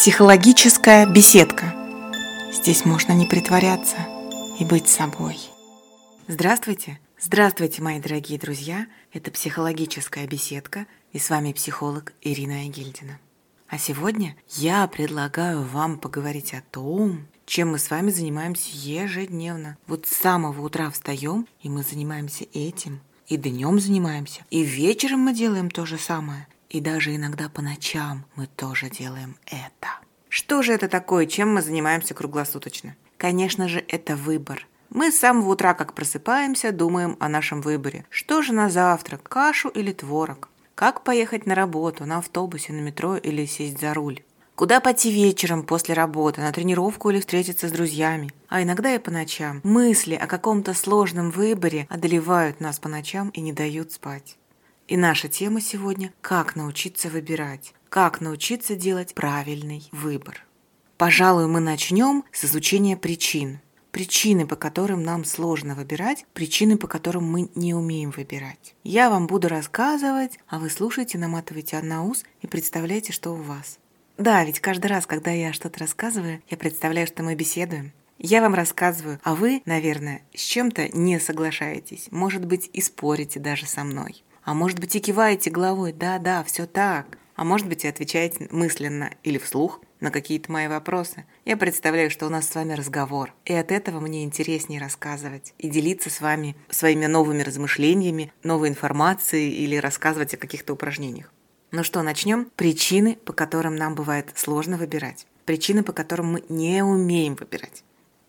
Психологическая беседка. Здесь можно не притворяться и быть собой. Здравствуйте! Здравствуйте, мои дорогие друзья! Это психологическая беседка и с вами психолог Ирина Егильдина. А сегодня я предлагаю вам поговорить о том, чем мы с вами занимаемся ежедневно. Вот с самого утра встаем, и мы занимаемся этим, и днем занимаемся, и вечером мы делаем то же самое. И даже иногда по ночам мы тоже делаем это. Что же это такое, чем мы занимаемся круглосуточно? Конечно же, это выбор. Мы с самого утра, как просыпаемся, думаем о нашем выборе. Что же на завтрак, кашу или творог? Как поехать на работу, на автобусе, на метро или сесть за руль? Куда пойти вечером после работы, на тренировку или встретиться с друзьями? А иногда и по ночам. Мысли о каком-то сложном выборе одолевают нас по ночам и не дают спать. И наша тема сегодня – как научиться выбирать, как научиться делать правильный выбор. Пожалуй, мы начнем с изучения причин. Причины, по которым нам сложно выбирать, причины, по которым мы не умеем выбирать. Я вам буду рассказывать, а вы слушайте, наматывайте на ус и представляйте, что у вас. Да, ведь каждый раз, когда я что-то рассказываю, я представляю, что мы беседуем. Я вам рассказываю, а вы, наверное, с чем-то не соглашаетесь, может быть, и спорите даже со мной. А может быть и киваете головой, да-да, все так. А может быть и отвечаете мысленно или вслух на какие-то мои вопросы. Я представляю, что у нас с вами разговор. И от этого мне интереснее рассказывать и делиться с вами своими новыми размышлениями, новой информацией или рассказывать о каких-то упражнениях. Ну что, начнем? Причины, по которым нам бывает сложно выбирать. Причины, по которым мы не умеем выбирать.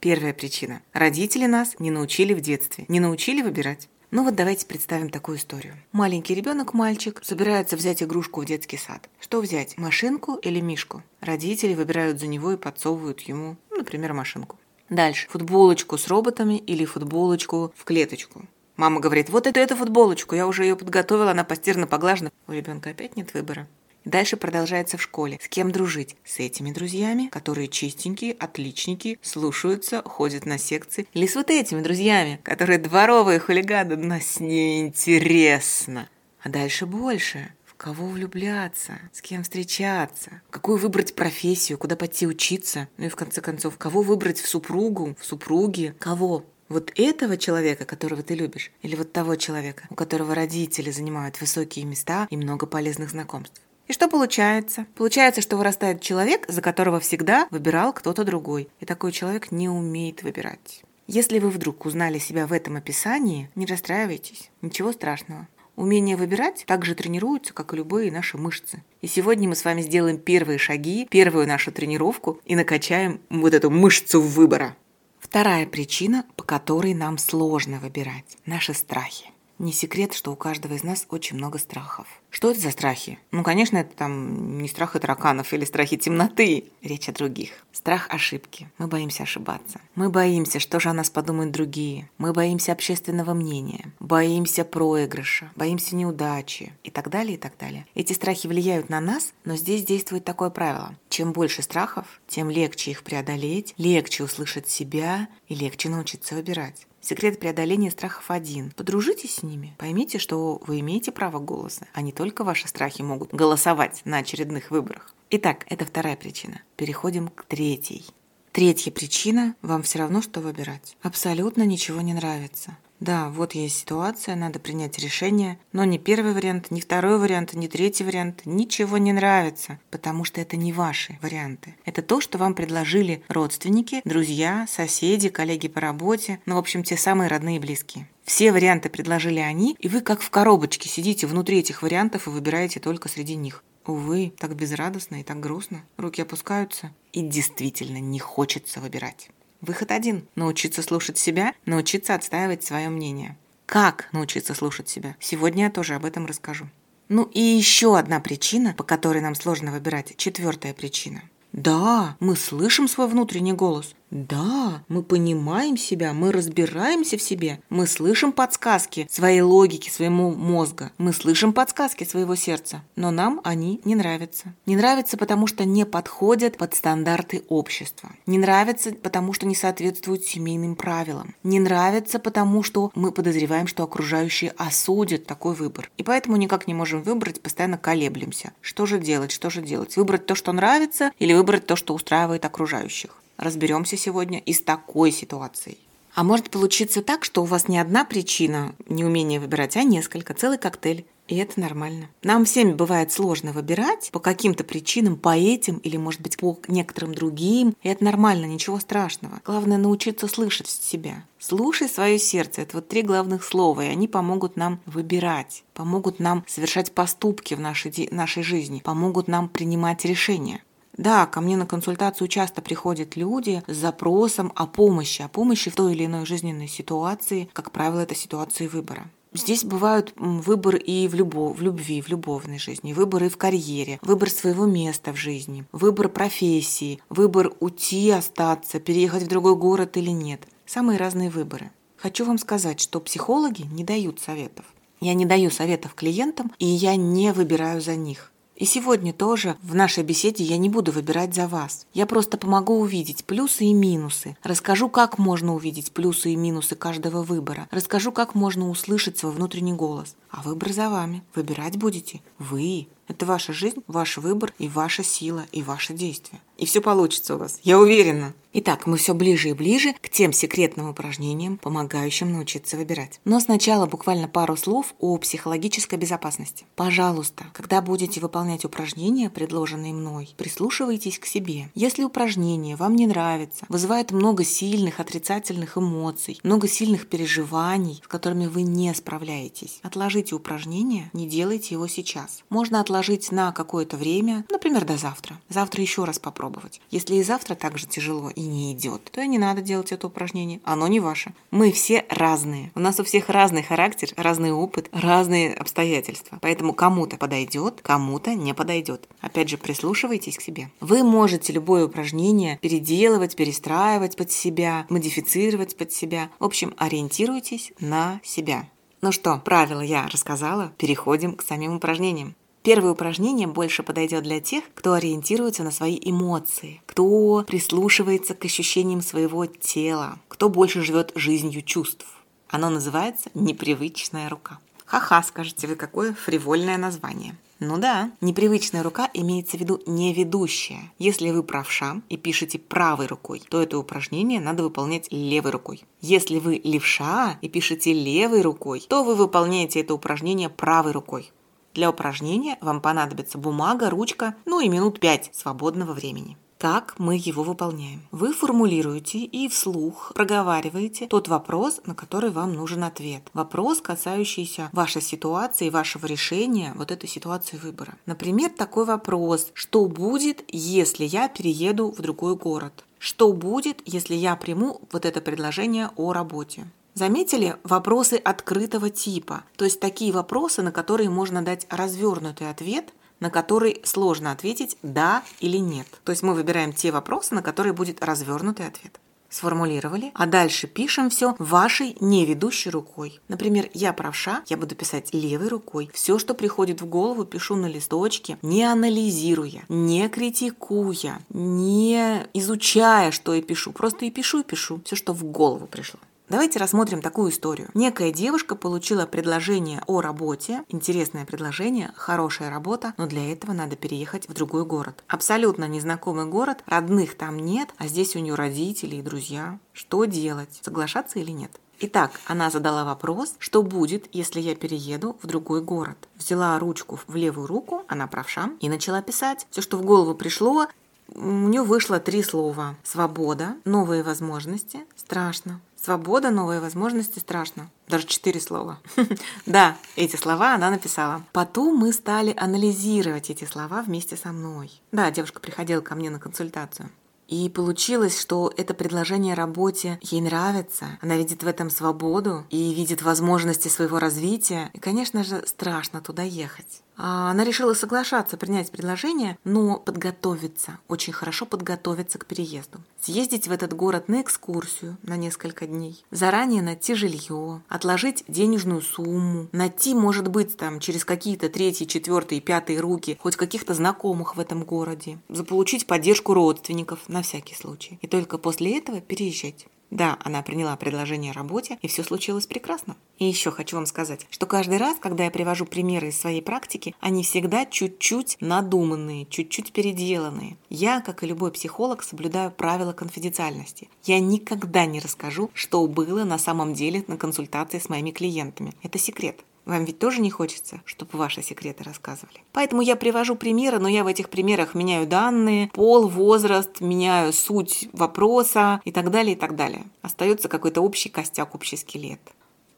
Первая причина. Родители нас не научили в детстве, не научили выбирать. Ну вот давайте представим такую историю. Маленький ребенок, мальчик, собирается взять игрушку в детский сад. Что взять, машинку или мишку? Родители выбирают за него и подсовывают ему, например, машинку. Дальше. Футболочку с роботами или футболочку в клеточку. Мама говорит, вот это, эту футболочку, я уже ее подготовила, она постирана, поглажена. У ребенка опять нет выбора. Дальше продолжается в школе. С кем дружить? С этими друзьями, которые чистенькие, отличники, слушаются, ходят на секции. Или с вот этими друзьями, которые дворовые хулиганы, нас неинтересно. А дальше больше. В кого влюбляться? С кем встречаться? Какую выбрать профессию? Куда пойти учиться? Ну и в конце концов, кого выбрать в супругу, в супруге? Кого? Вот этого человека, которого ты любишь, или вот того человека, у которого родители занимают высокие места и много полезных знакомств. И что получается? Получается, что вырастает человек, за которого всегда выбирал кто-то другой. И такой человек не умеет выбирать. Если вы вдруг узнали себя в этом описании, не расстраивайтесь. Ничего страшного. Умение выбирать также тренируется, как и любые наши мышцы. И сегодня мы с вами сделаем первые шаги, первую нашу тренировку и накачаем вот эту мышцу выбора. Вторая причина, по которой нам сложно выбирать – наши страхи. Не секрет, что у каждого из нас очень много страхов. Что это за страхи? Ну, конечно, это там не страхи тараканов или страхи темноты. Речь о других. Страх ошибки. Мы боимся ошибаться. Мы боимся, что же о нас подумают другие. Мы боимся общественного мнения. Боимся проигрыша. Боимся неудачи. И так далее, и так далее. Эти страхи влияют на нас, но здесь действует такое правило. Чем больше страхов, тем легче их преодолеть, легче услышать себя и легче научиться выбирать. Секрет преодоления страхов один. Подружитесь с ними. Поймите, что вы имеете право голоса, а не только ваши страхи могут голосовать на очередных выборах. Итак, это вторая причина. Переходим к третьей. Третья причина – вам все равно, что выбирать. Абсолютно ничего не нравится. Да, вот есть ситуация, надо принять решение, но ни первый вариант, ни второй вариант, ни третий вариант ничего не нравится, потому что это не ваши варианты. Это то, что вам предложили родственники, друзья, соседи, коллеги по работе, ну, в общем, те самые родные и близкие. Все варианты предложили они, и вы как в коробочке сидите внутри этих вариантов и выбираете только среди них. Увы, так безрадостно и так грустно. Руки опускаются, и действительно не хочется выбирать. Выход один – научиться слушать себя, научиться отстаивать свое мнение. Как научиться слушать себя? Сегодня я тоже об этом расскажу. Ну и еще одна причина, по которой нам сложно выбирать, четвертая причина. Да, мы слышим свой внутренний голос, Да, мы понимаем себя, мы разбираемся в себе, мы слышим подсказки своей логики, своему мозга, мы слышим подсказки своего сердца, но нам они не нравятся. Не нравятся, потому что не подходят под стандарты общества. Не нравятся, потому что не соответствуют семейным правилам. Не нравятся, потому что мы подозреваем, что окружающие осудят такой выбор. И поэтому никак не можем выбрать, постоянно колеблемся. Что же делать, что же делать? Выбрать то, что нравится, или выбрать то, что устраивает окружающих? Разберемся сегодня и с такой ситуацией. А может получиться так, что у вас не одна причина неумения выбирать, а несколько, целый коктейль. И это нормально. Нам всем бывает сложно выбирать по каким-то причинам, по этим или, может быть, по некоторым другим. И это нормально, ничего страшного. Главное научиться слышать себя. Слушай свое сердце. Это вот три главных слова, и они помогут нам выбирать, помогут нам совершать поступки в нашей, нашей жизни, помогут нам принимать решения. Да, ко мне на консультацию часто приходят люди с запросом о помощи, о помощи в той или иной жизненной ситуации. Как правило, это ситуации выбора. Здесь бывают выборы и в, любов, в любви, в любовной жизни, выборы в карьере, выбор своего места в жизни, выбор профессии, выбор уйти, остаться, переехать в другой город или нет. Самые разные выборы. Хочу вам сказать, что психологи не дают советов. Я не даю советов клиентам, и я не выбираю за них. И сегодня тоже в нашей беседе я не буду выбирать за вас. Я просто помогу увидеть плюсы и минусы. Расскажу, как можно увидеть плюсы и минусы каждого выбора. Расскажу, как можно услышать свой внутренний голос. А выбор за вами. Выбирать будете вы. Это ваша жизнь, ваш выбор и ваша сила и ваши действия. И все получится у вас, я уверена. Итак, мы все ближе и ближе к тем секретным упражнениям, помогающим научиться выбирать. Но сначала буквально пару слов о психологической безопасности. Пожалуйста, когда будете выполнять упражнения, предложенные мной, прислушивайтесь к себе. Если упражнение вам не нравится, вызывает много сильных отрицательных эмоций, много сильных переживаний, с которыми вы не справляетесь, отложите упражнение, не делайте его сейчас. Можно отложить на какое-то время, например, до завтра. Завтра еще раз попробовать. Если и завтра так же тяжело и не идет, то и не надо делать это упражнение. Оно не ваше. Мы все разные. У нас у всех разный характер, разный опыт, разные обстоятельства. Поэтому кому-то подойдет, кому-то не подойдет. Опять же, прислушивайтесь к себе. Вы можете любое упражнение переделывать, перестраивать под себя, модифицировать под себя. В общем, ориентируйтесь на себя. Ну что, правила я рассказала, переходим к самим упражнениям. Первое упражнение больше подойдет для тех, кто ориентируется на свои эмоции, кто прислушивается к ощущениям своего тела, кто больше живет жизнью чувств. Оно называется «Непривычная рука». Ха-ха, скажете вы, какое фривольное название. Ну да, непривычная рука имеется в виду не ведущая. Если вы правша и пишете правой рукой, то это упражнение надо выполнять левой рукой. Если вы левша и пишете левой рукой, то вы выполняете это упражнение правой рукой. Для упражнения вам понадобится бумага, ручка, ну и минут 5 свободного времени. Как мы его выполняем? Вы формулируете и вслух проговариваете тот вопрос, на который вам нужен ответ. Вопрос, касающийся вашей ситуации, вашего решения, вот этой ситуации выбора. Например, такой вопрос. Что будет, если я перееду в другой город? Что будет, если я приму вот это предложение о работе? Заметили вопросы открытого типа, то есть такие вопросы, на которые можно дать развернутый ответ, на который сложно ответить «да» или «нет». То есть мы выбираем те вопросы, на которые будет развернутый ответ. Сформулировали, а дальше пишем все вашей неведущей рукой. Например, я правша, я буду писать левой рукой. Все, что приходит в голову, пишу на листочке, не анализируя, не критикуя, не изучая, что я пишу. Просто и пишу, и пишу. Все, что в голову пришло. Давайте рассмотрим такую историю. Некая девушка получила предложение о работе, интересное предложение, хорошая работа, но для этого надо переехать в другой город. Абсолютно незнакомый город, родных там нет, а здесь у нее родители и друзья. Что делать? Соглашаться или нет? Итак, она задала вопрос, что будет, если я перееду в другой город. Взяла ручку в левую руку, она правша, и начала писать. Все, что в голову пришло, у нее вышло три слова. Свобода, новые возможности, страшно. Свобода, новые возможности, страшно. Даже четыре слова. Да, эти слова она написала. Потом мы стали анализировать эти слова вместе со мной. Да, девушка приходила ко мне на консультацию. И получилось, что это предложение о работе ей нравится. Она видит в этом свободу и видит возможности своего развития. И, конечно же, страшно туда ехать. А, она решила соглашаться принять предложение, но подготовиться, очень хорошо подготовиться к переезду. Съездить в этот город на экскурсию на несколько дней, заранее найти жилье, отложить денежную сумму, найти, может быть, там через какие-то третьи, четвертые, пятые руки хоть каких-то знакомых в этом городе, заполучить поддержку родственников на всякий случай. И только после этого переезжать. Да, она приняла предложение о работе, и все случилось прекрасно. И еще хочу вам сказать, что каждый раз, когда я привожу примеры из своей практики, они всегда чуть-чуть надуманные, чуть-чуть переделанные. Я, как и любой психолог, соблюдаю правила конфиденциальности. Я никогда не расскажу, что было на самом деле на консультации с моими клиентами. Это секрет. Вам ведь тоже не хочется, чтобы ваши секреты рассказывали. Поэтому я привожу примеры, но я в этих примерах меняю данные, пол, возраст, меняю суть вопроса и так далее, и так далее. Остается какой-то общий костяк, общий скелет.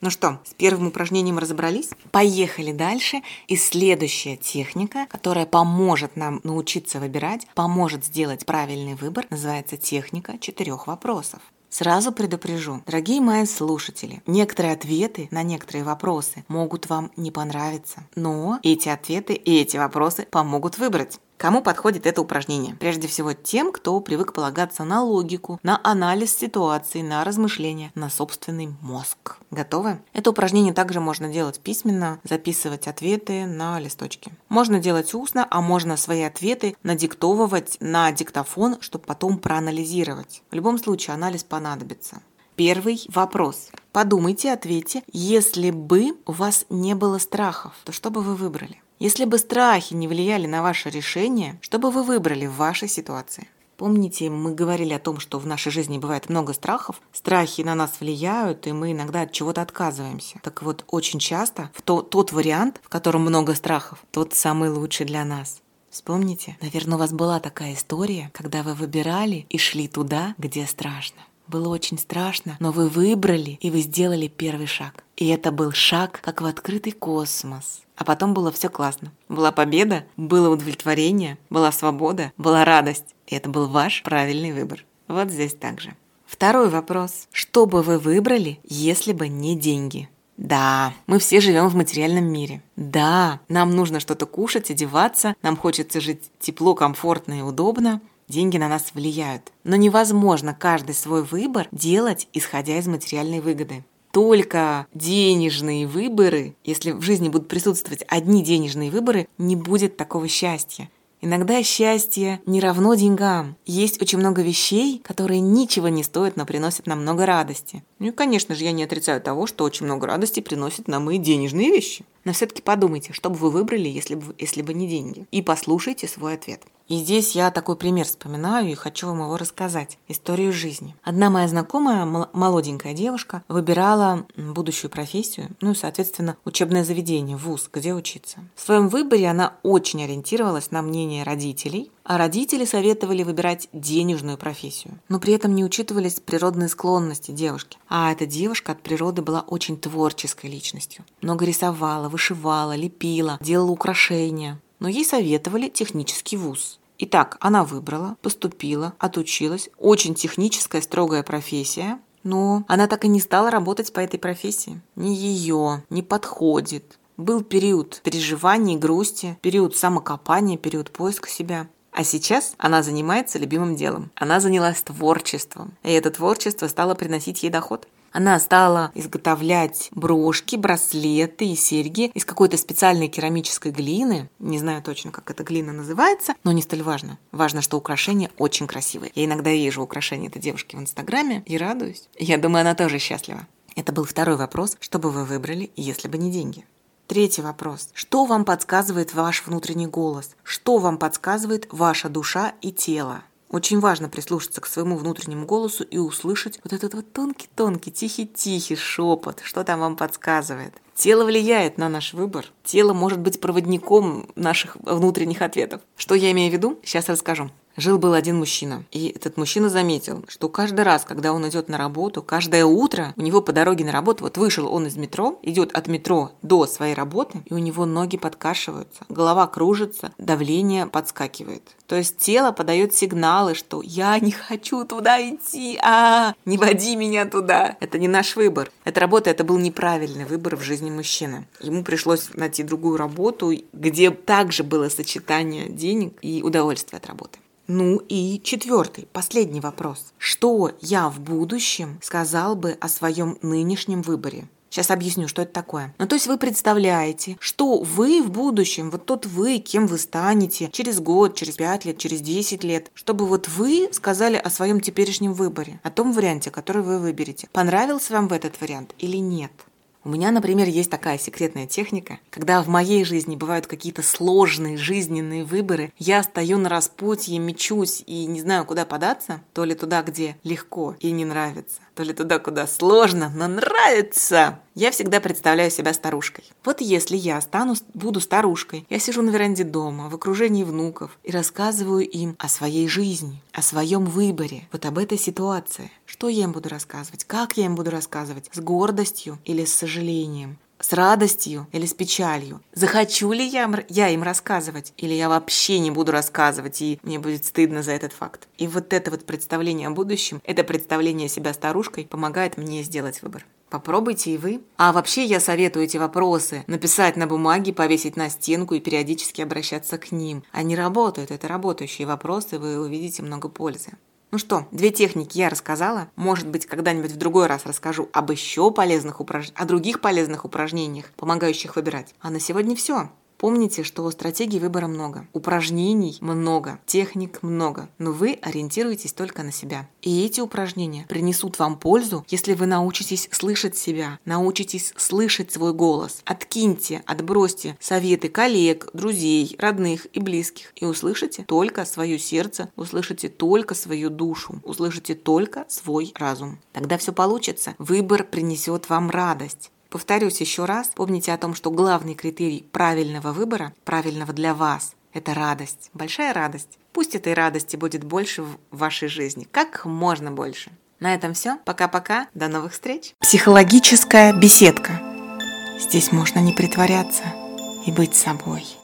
Ну что, с первым упражнением разобрались? Поехали дальше. И следующая техника, которая поможет нам научиться выбирать, поможет сделать правильный выбор, называется техника четырех вопросов. Сразу предупрежу, дорогие мои слушатели, некоторые ответы на некоторые вопросы могут вам не понравиться, но эти ответы и эти вопросы помогут выбрать. Кому подходит это упражнение? Прежде всего тем, кто привык полагаться на логику, на анализ ситуации, на размышления, на собственный мозг. Готовы? Это упражнение также можно делать письменно, записывать ответы на листочке. Можно делать устно, а можно свои ответы надиктовывать на диктофон, чтобы потом проанализировать. В любом случае анализ понадобится. Первый вопрос. Подумайте, ответьте, если бы у вас не было страхов, то что бы вы выбрали? Если бы страхи не влияли на ваше решение, что бы вы выбрали в вашей ситуации? Помните, мы говорили о том, что в нашей жизни бывает много страхов. Страхи на нас влияют, и мы иногда от чего-то отказываемся. Так вот, очень часто в то, тот вариант, в котором много страхов, тот самый лучший для нас. Вспомните, наверное, у вас была такая история, когда вы выбирали и шли туда, где страшно. Было очень страшно, но вы выбрали, и вы сделали первый шаг. И это был шаг, как в открытый космос. А потом было все классно. Была победа, было удовлетворение, была свобода, была радость. И это был ваш правильный выбор. Вот здесь также. Второй вопрос. Что бы вы выбрали, если бы не деньги? Да, мы все живем в материальном мире. Да, нам нужно что-то кушать, одеваться, нам хочется жить тепло, комфортно и удобно. Деньги на нас влияют. Но невозможно каждый свой выбор делать, исходя из материальной выгоды только денежные выборы, если в жизни будут присутствовать одни денежные выборы, не будет такого счастья. Иногда счастье не равно деньгам. Есть очень много вещей, которые ничего не стоят, но приносят нам много радости. Ну и, конечно же, я не отрицаю того, что очень много радости приносят нам и денежные вещи. Но все-таки подумайте, что бы вы выбрали, если бы, если бы не деньги. И послушайте свой ответ. И здесь я такой пример вспоминаю и хочу вам его рассказать. Историю жизни. Одна моя знакомая, молоденькая девушка, выбирала будущую профессию, ну и, соответственно, учебное заведение, вуз, где учиться. В своем выборе она очень ориентировалась на мнение родителей, а родители советовали выбирать денежную профессию. Но при этом не учитывались природные склонности девушки. А эта девушка от природы была очень творческой личностью. Много рисовала, вышивала, лепила, делала украшения но ей советовали технический вуз. Итак, она выбрала, поступила, отучилась. Очень техническая, строгая профессия. Но она так и не стала работать по этой профессии. Не ее, не подходит. Был период переживаний, грусти, период самокопания, период поиска себя. А сейчас она занимается любимым делом. Она занялась творчеством. И это творчество стало приносить ей доход. Она стала изготовлять брошки, браслеты и серьги из какой-то специальной керамической глины. Не знаю точно, как эта глина называется, но не столь важно. Важно, что украшения очень красивые. Я иногда вижу украшения этой девушки в Инстаграме и радуюсь. Я думаю, она тоже счастлива. Это был второй вопрос, что бы вы выбрали, если бы не деньги. Третий вопрос. Что вам подсказывает ваш внутренний голос? Что вам подсказывает ваша душа и тело? Очень важно прислушаться к своему внутреннему голосу и услышать вот этот вот тонкий-тонкий, тихий-тихий шепот, что там вам подсказывает. Тело влияет на наш выбор. Тело может быть проводником наших внутренних ответов. Что я имею в виду? Сейчас расскажу. Жил-был один мужчина, и этот мужчина заметил, что каждый раз, когда он идет на работу, каждое утро у него по дороге на работу, вот вышел он из метро, идет от метро до своей работы, и у него ноги подкашиваются, голова кружится, давление подскакивает. То есть тело подает сигналы, что я не хочу туда идти, а не води меня туда. Это не наш выбор. Эта работа, это был неправильный выбор в жизни мужчины. Ему пришлось найти другую работу, где также было сочетание денег и удовольствия от работы. Ну и четвертый, последний вопрос. Что я в будущем сказал бы о своем нынешнем выборе? Сейчас объясню, что это такое. Ну, то есть вы представляете, что вы в будущем, вот тот вы, кем вы станете через год, через пять лет, через 10 лет, чтобы вот вы сказали о своем теперешнем выборе, о том варианте, который вы выберете. Понравился вам в этот вариант или нет? У меня, например, есть такая секретная техника, когда в моей жизни бывают какие-то сложные жизненные выборы, я стою на распутье, мечусь и не знаю, куда податься, то ли туда, где легко и не нравится, то ли туда, куда сложно, но нравится. Я всегда представляю себя старушкой. Вот если я стану, буду старушкой, я сижу на веранде дома, в окружении внуков и рассказываю им о своей жизни, о своем выборе, вот об этой ситуации. Что я им буду рассказывать? Как я им буду рассказывать? С гордостью или с сожалением? С радостью или с печалью? Захочу ли я, я им рассказывать? Или я вообще не буду рассказывать, и мне будет стыдно за этот факт? И вот это вот представление о будущем, это представление себя старушкой помогает мне сделать выбор. Попробуйте и вы. А вообще я советую эти вопросы написать на бумаге, повесить на стенку и периодически обращаться к ним. Они работают, это работающие вопросы, вы увидите много пользы. Ну что, две техники я рассказала. Может быть, когда-нибудь в другой раз расскажу об еще полезных упражнениях, о других полезных упражнениях, помогающих выбирать. А на сегодня все. Помните, что стратегий выбора много, упражнений много, техник много, но вы ориентируетесь только на себя. И эти упражнения принесут вам пользу, если вы научитесь слышать себя, научитесь слышать свой голос. Откиньте, отбросьте советы коллег, друзей, родных и близких и услышите только свое сердце, услышите только свою душу, услышите только свой разум. Тогда все получится. Выбор принесет вам радость. Повторюсь еще раз, помните о том, что главный критерий правильного выбора, правильного для вас, это радость, большая радость. Пусть этой радости будет больше в вашей жизни, как можно больше. На этом все. Пока-пока. До новых встреч. Психологическая беседка. Здесь можно не притворяться и быть собой.